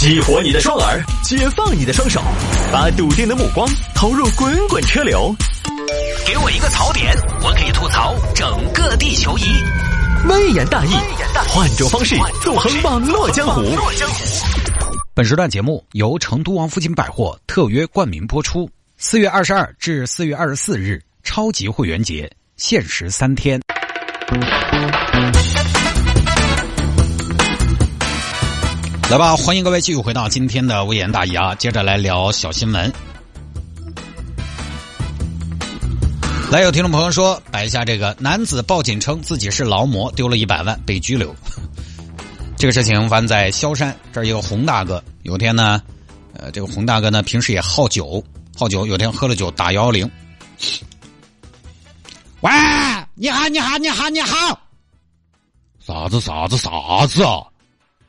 激活你的双耳，解放你的双手，把笃定的目光投入滚滚车流。给我一个槽点，我可以吐槽整个地球仪。微言大义，换种方式纵横网络江湖。本时段节目由成都王府井百货特约冠名播出。四月二十二至四月二十四日，超级会员节，限时三天。来吧，欢迎各位继续回到今天的微言大义啊！接着来聊小新闻。来，有听众朋友说，摆一下这个男子报警称自己是劳模，丢了一百万被拘留。这个事情发生在萧山，这儿有个洪大哥。有天呢，呃，这个洪大哥呢，平时也好酒，好酒。有天喝了酒，打幺幺零。喂，你好，你好，你好，你好。啥子啥子啥子啊？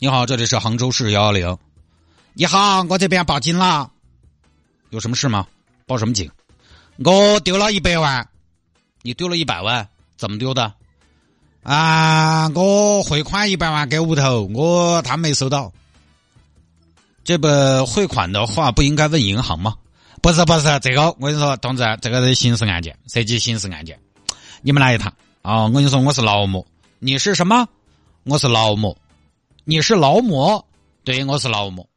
你好，这里是杭州市幺幺零。你好，我这边报警了，有什么事吗？报什么警？我丢了一百万。你丢了一百万？怎么丢的？啊，我汇款一百万给屋头，我他没收到。这个汇款的话不应该问银行吗？不是不是，这个我跟你说，同志，这个是刑事案件，涉及刑事案件。你们来一趟啊！我跟你说，我是劳模，你是什么？我是劳模。你是劳模？对，我是劳模，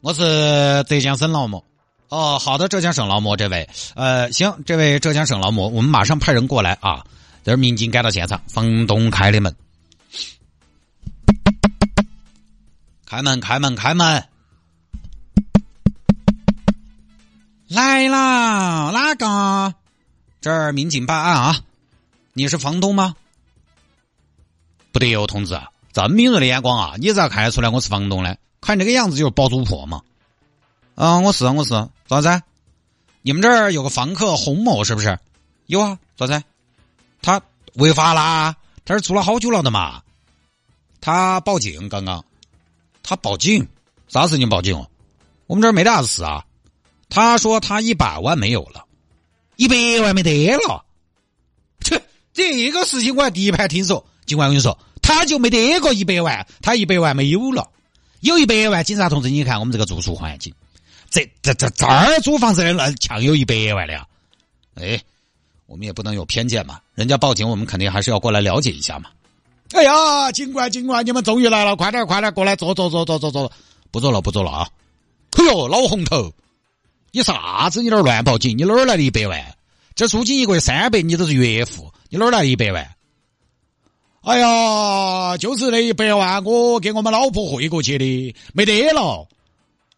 我是浙江省劳模。哦，好的，浙江省劳模这位，呃，行，这位浙江省劳模，我们马上派人过来啊。这是民警赶到现场，房东开的门，开门，开门，开门，来啦，哪个？这儿民警办案啊，你是房东吗？不得哟，同志。这么敏锐的眼光啊！你咋看得出来我是房东呢？看这个样子就是包租婆嘛。啊，我是我是咋子？你们这儿有个房客洪某是不是？有啊，咋子？他违法啦？他是住了好久了的嘛？他报警刚刚，他报警？啥事情报警？我们这儿没啥事啊。他说他一百万没有了，一百万没得了。切，这个事情我还第一排听说。警官，我跟你说。他就没得个一百万，他一百万没有了，有一百万。警察同志，你看我们这个住宿环境，这这这这儿租房子的那强有一百万的呀！哎，我们也不能有偏见嘛，人家报警，我们肯定还是要过来了解一下嘛。哎呀，警官警官，你们终于来了，快点快点过来坐坐坐坐坐坐，不坐了不坐了啊！哎呦，老红头，你啥子？你那儿乱报警？你哪儿来的一百万？这租金一个月三百，你都是月付，你哪儿来的一百万？哎呀，就是那一百万，我给我们老婆汇过去的，没得了。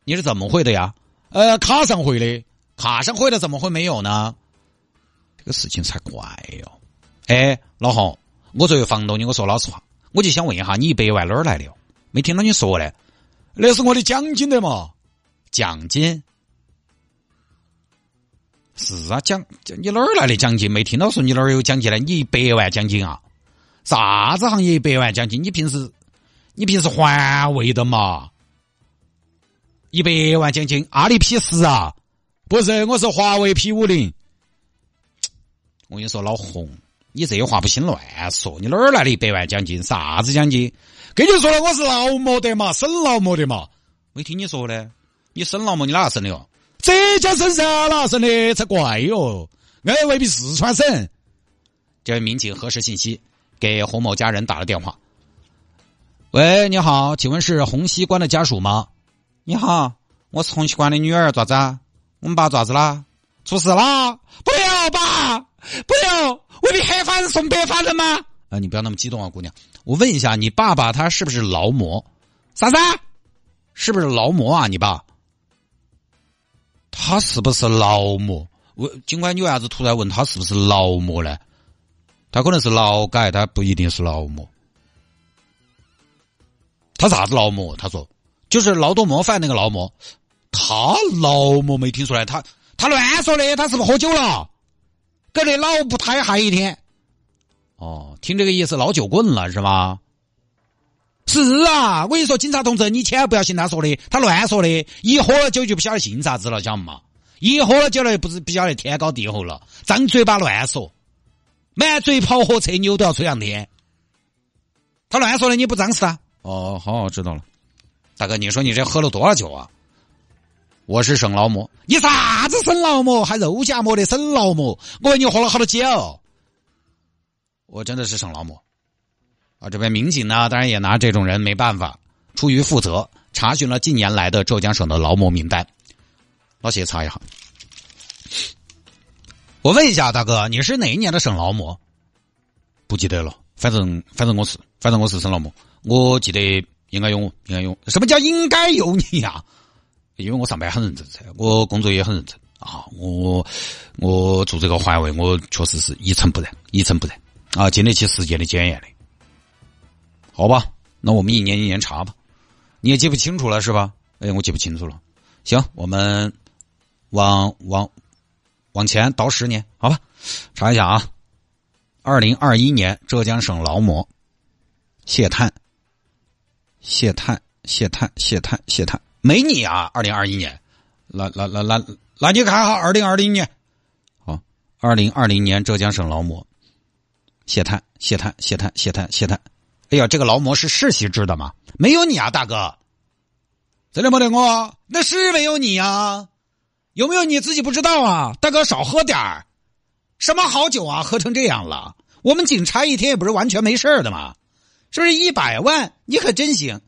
你是怎么汇的呀？呃，卡上汇的，卡上汇的怎么会没有呢？这个事情才怪哟！哎，老洪，我作为房东，你给我说老实话，我就想问一下，你一百万哪儿来的？没听到你说嘞？那是我的奖金的嘛？奖金？是啊，奖，你哪儿来的奖金？没听到说你哪儿有奖金呢？你一百万奖金啊？啥子行业一百万奖金？你平时你平时环卫的嘛？一百万奖金，阿里 P 十啊？不是，我是华为 P 五零。我跟你说，老洪，你这话不行乱说。你哪儿来的一百万奖金？啥子奖金？跟你说了，我是劳模的嘛，省劳模的嘛。没听你说的，你省劳模，你哪个省的哟？浙江省噻，哪省的？才怪哟！哎，未必四川省。这位民警核实信息。给洪某家人打了电话。喂，你好，请问是洪熙官的家属吗？你好，我是洪熙官的女儿，咋子？我们爸咋子啦？出事啦？不要爸，不要！为你黑法人送白法人吗？啊，你不要那么激动啊，姑娘。我问一下，你爸爸他是不是劳模？啥子？是不是劳模啊？你爸？他是不是劳模？问警官，你为啥子突然问他是不是劳模呢？他可能是劳改，他不一定是劳模。他啥子劳模？他说就是劳动模范那个劳模。他劳模没听出来，他他乱说的，他是不是喝酒了？搞得老不太嗨一天。哦，听这个意思，老酒棍了是吗？是啊，我跟你说，警察同志，你千万不要信他说的，他乱说的。一喝了酒就不晓得信啥子了，晓得嘛？一喝了酒了，不是不晓得天高地厚了，张嘴巴乱说。满嘴跑火车，牛都要吹上天。他乱说的，你不张实啊？哦，好，知道了。大哥，你说你这喝了多少酒啊？我是省劳模，你啥子省劳模？还肉夹馍的省劳模？我问你喝了好多酒？我真的是省劳模啊！这边民警呢，当然也拿这种人没办法，出于负责，查询了近年来的浙江省的劳模名单。老谢查一下，我问一下大哥，你是哪一年的省劳模？不记得了，反正反正我是，反正我是省劳模，我记得应该有，应该有。什么叫应该有你呀？因为我上班很认真噻，我工作也很认真啊，我我做这个环卫，我确实是一尘不染，一尘不染啊，经得起时间的检验的。好吧，那我们一年一年查吧，你也记不清楚了是吧？哎，我记不清楚了。行，我们往往往前倒十年，好吧？查一下啊，二零二一年浙江省劳模谢探，谢探，谢探，谢探，谢探。没你啊！二零二一年，那那那那那你看哈，二零二零年，好，二零二零年浙江省劳模，谢探谢探谢探谢探谢探，哎呀，这个劳模是世袭制的吗？没有你啊，大哥，真的没得我，那是没有你呀，有没有你自己不知道啊？大哥少喝点儿，什么好酒啊，喝成这样了。我们警察一天也不是完全没事的嘛，是不是一百万？你可真行。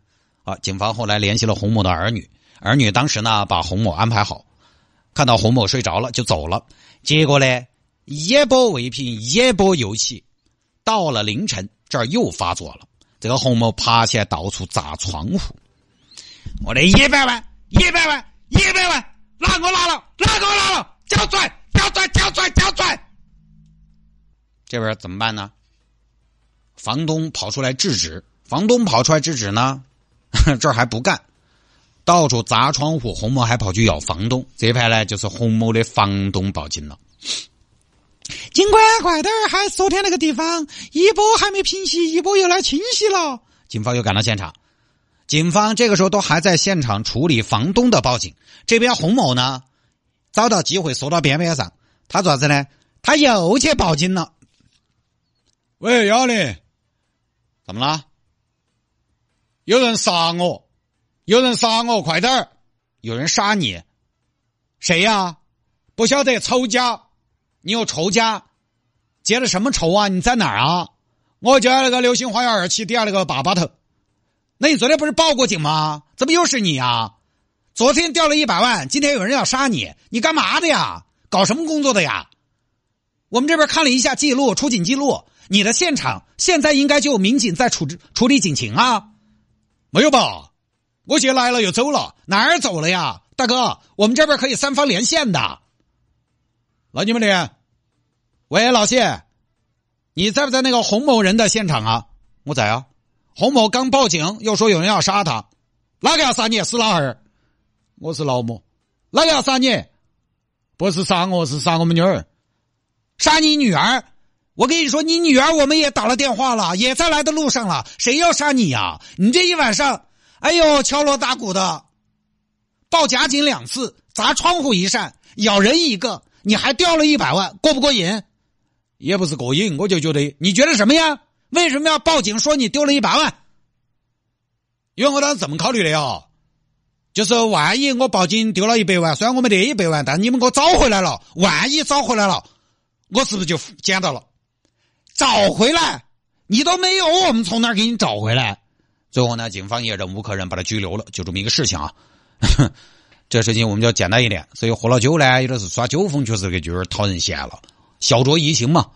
啊！警方后来联系了洪某的儿女，儿女当时呢把洪某安排好，看到洪某睡着了就走了。结果呢，一波未平，一波又起。到了凌晨，这儿又发作了。这个洪某爬起来到处砸窗户。我的一百万，一百万，一百万，哪个拿了？哪个拿了？交出来！交出来！交出来！交出来！这边怎么办呢？房东跑出来制止。房东跑出来制止呢？这儿还不干，到处砸窗户。洪某还跑去咬房东，这盘呢就是洪某的房东报警了。警官，快点儿！还昨天那个地方一波还没平息，一波又来侵袭了。警方又赶到现场，警方这个时候都还在现场处理房东的报警。这边洪某呢，找到机会缩到边边上，他做啥子呢？他又去报警了。喂，幺零，怎么了？有人杀我，有人杀我，快点儿！有人杀你，谁呀？不晓得，仇家。你有仇家？结了什么仇啊？你在哪儿啊？我就在那个流星花园二期底下那个坝坝头。那你昨天不是报过警吗？怎么又是你啊？昨天掉了一百万，今天有人要杀你，你干嘛的呀？搞什么工作的呀？我们这边看了一下记录，出警记录，你的现场现在应该就有民警在处置处理警情啊。没有吧？我姐来了又走了，哪儿走了呀？大哥，我们这边可以三方连线的。老你们连？喂，老谢，你在不在那个洪某人的现场啊？我在啊。洪某刚报警，又说有人要杀他，哪个要杀你？是老二？我是老母。哪个要杀你？不是杀我，是杀我们女儿。杀你女儿？我跟你说，你女儿我们也打了电话了，也在来的路上了。谁要杀你呀？你这一晚上，哎呦，敲锣打鼓的，报假警两次，砸窗户一扇，咬人一个，你还掉了一百万，过不过瘾？也不是过瘾，我就觉得，你觉得什么呀？为什么要报警说你丢了一百万？因为我当时这么考虑的呀，就是万一我报警丢了一百万，虽然我没得一百万，但你们给我找回来了，万一找回来了，我是不是就捡到了？找回来，你都没有，我们从哪儿给你找回来？最后呢，警方也忍无可忍，把他拘留了。就这么一个事情啊，这事情我们就简单一点。所以喝了酒呢，有的是耍酒疯，确实给就是讨人嫌了。小酌怡情嘛，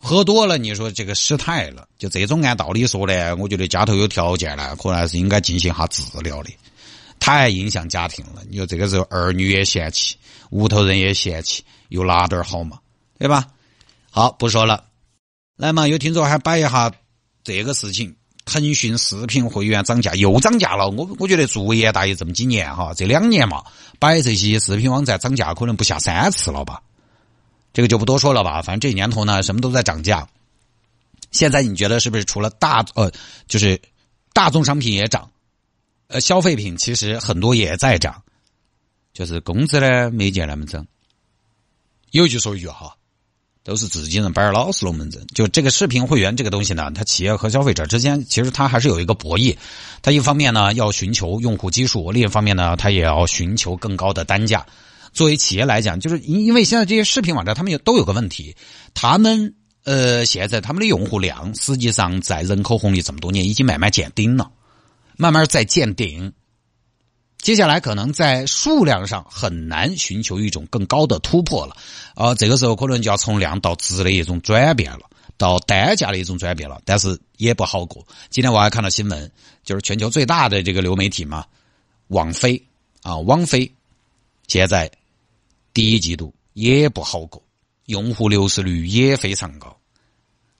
喝多了，你说这个失态了，就这种按道理说呢，我觉得家头有条件呢，可能还是应该进行下治疗的。太影响家庭了，你说这个时候儿女也嫌弃，屋头人也嫌弃，有哪点好嘛？对吧？好，不说了。来嘛，有听众还摆一下这个事情，腾讯视频会员涨价又涨价了。我我觉得做爷大爷这么几年哈，这两年嘛，摆这些视频网站涨价可能不下三次了吧？这个就不多说了吧。反正这年头呢，什么都在涨价。现在你觉得是不是除了大呃，就是大宗商品也涨，呃，消费品其实很多也在涨，就是工资呢没见那么涨。有一句说一句哈。都是自己人，摆老是龙门阵。就这个视频会员这个东西呢，它企业和消费者之间其实它还是有一个博弈。它一方面呢要寻求用户基数，另一方面呢它也要寻求更高的单价。作为企业来讲，就是因因为现在这些视频网站他们也都有个问题，他们呃现在他们的用户量实际上在人口红利这么多年已经慢慢见顶了，慢慢在见顶。接下来可能在数量上很难寻求一种更高的突破了，呃，这个时候可能就要从量到质的一种转变了，到单价的一种转变了，但是也不好过。今天我还看到新闻，就是全球最大的这个流媒体嘛，网飞啊，网飞现在第一季度也不好过，用户流失率也非常高，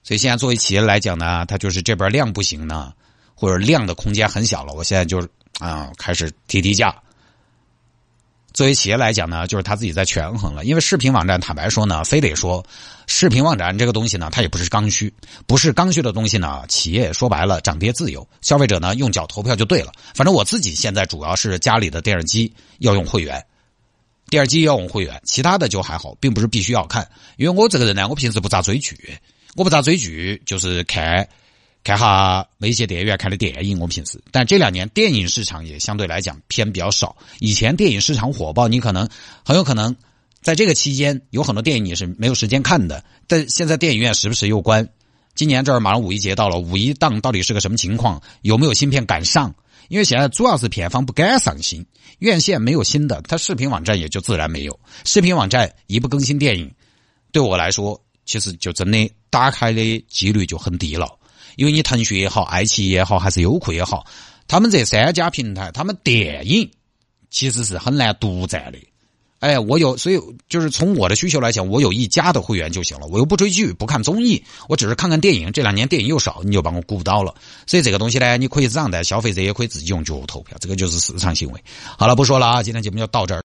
所以现在作为企业来讲呢，它就是这边量不行呢，或者量的空间很小了，我现在就是。啊，开始提低价。作为企业来讲呢，就是他自己在权衡了。因为视频网站，坦白说呢，非得说视频网站这个东西呢，它也不是刚需，不是刚需的东西呢。企业说白了，涨跌自由，消费者呢用脚投票就对了。反正我自己现在主要是家里的电视机要用会员，第二季要用会员，其他的就还好，并不是必须要看。因为我这个人呢，我平时不咋追剧，我不咋追剧，就是看。看哈那些电影院看的电影，我平时，但这两年电影市场也相对来讲偏比较少。以前电影市场火爆，你可能很有可能在这个期间有很多电影你是没有时间看的。但现在电影院时不时又关。今年这儿马上五一节到了，五一档到底是个什么情况？有没有新片赶上？因为现在主要是片方不敢上新，院线没有新的，它视频网站也就自然没有。视频网站一不更新电影，对我来说其实就真的打开的几率就很低了。因为你腾讯也好，爱奇艺也好，还是优酷也好，他们这三家平台，他们电影其实是很难独占的。哎，我有，所以就是从我的需求来讲，我有一家的会员就行了。我又不追剧，不看综艺，我只是看看电影。这两年电影又少，你就把我顾不到了。所以这个东西呢，你可以让的，消费者也可以自己用脚投票，这个就是市场行为。好了，不说了啊，今天节目就到这儿。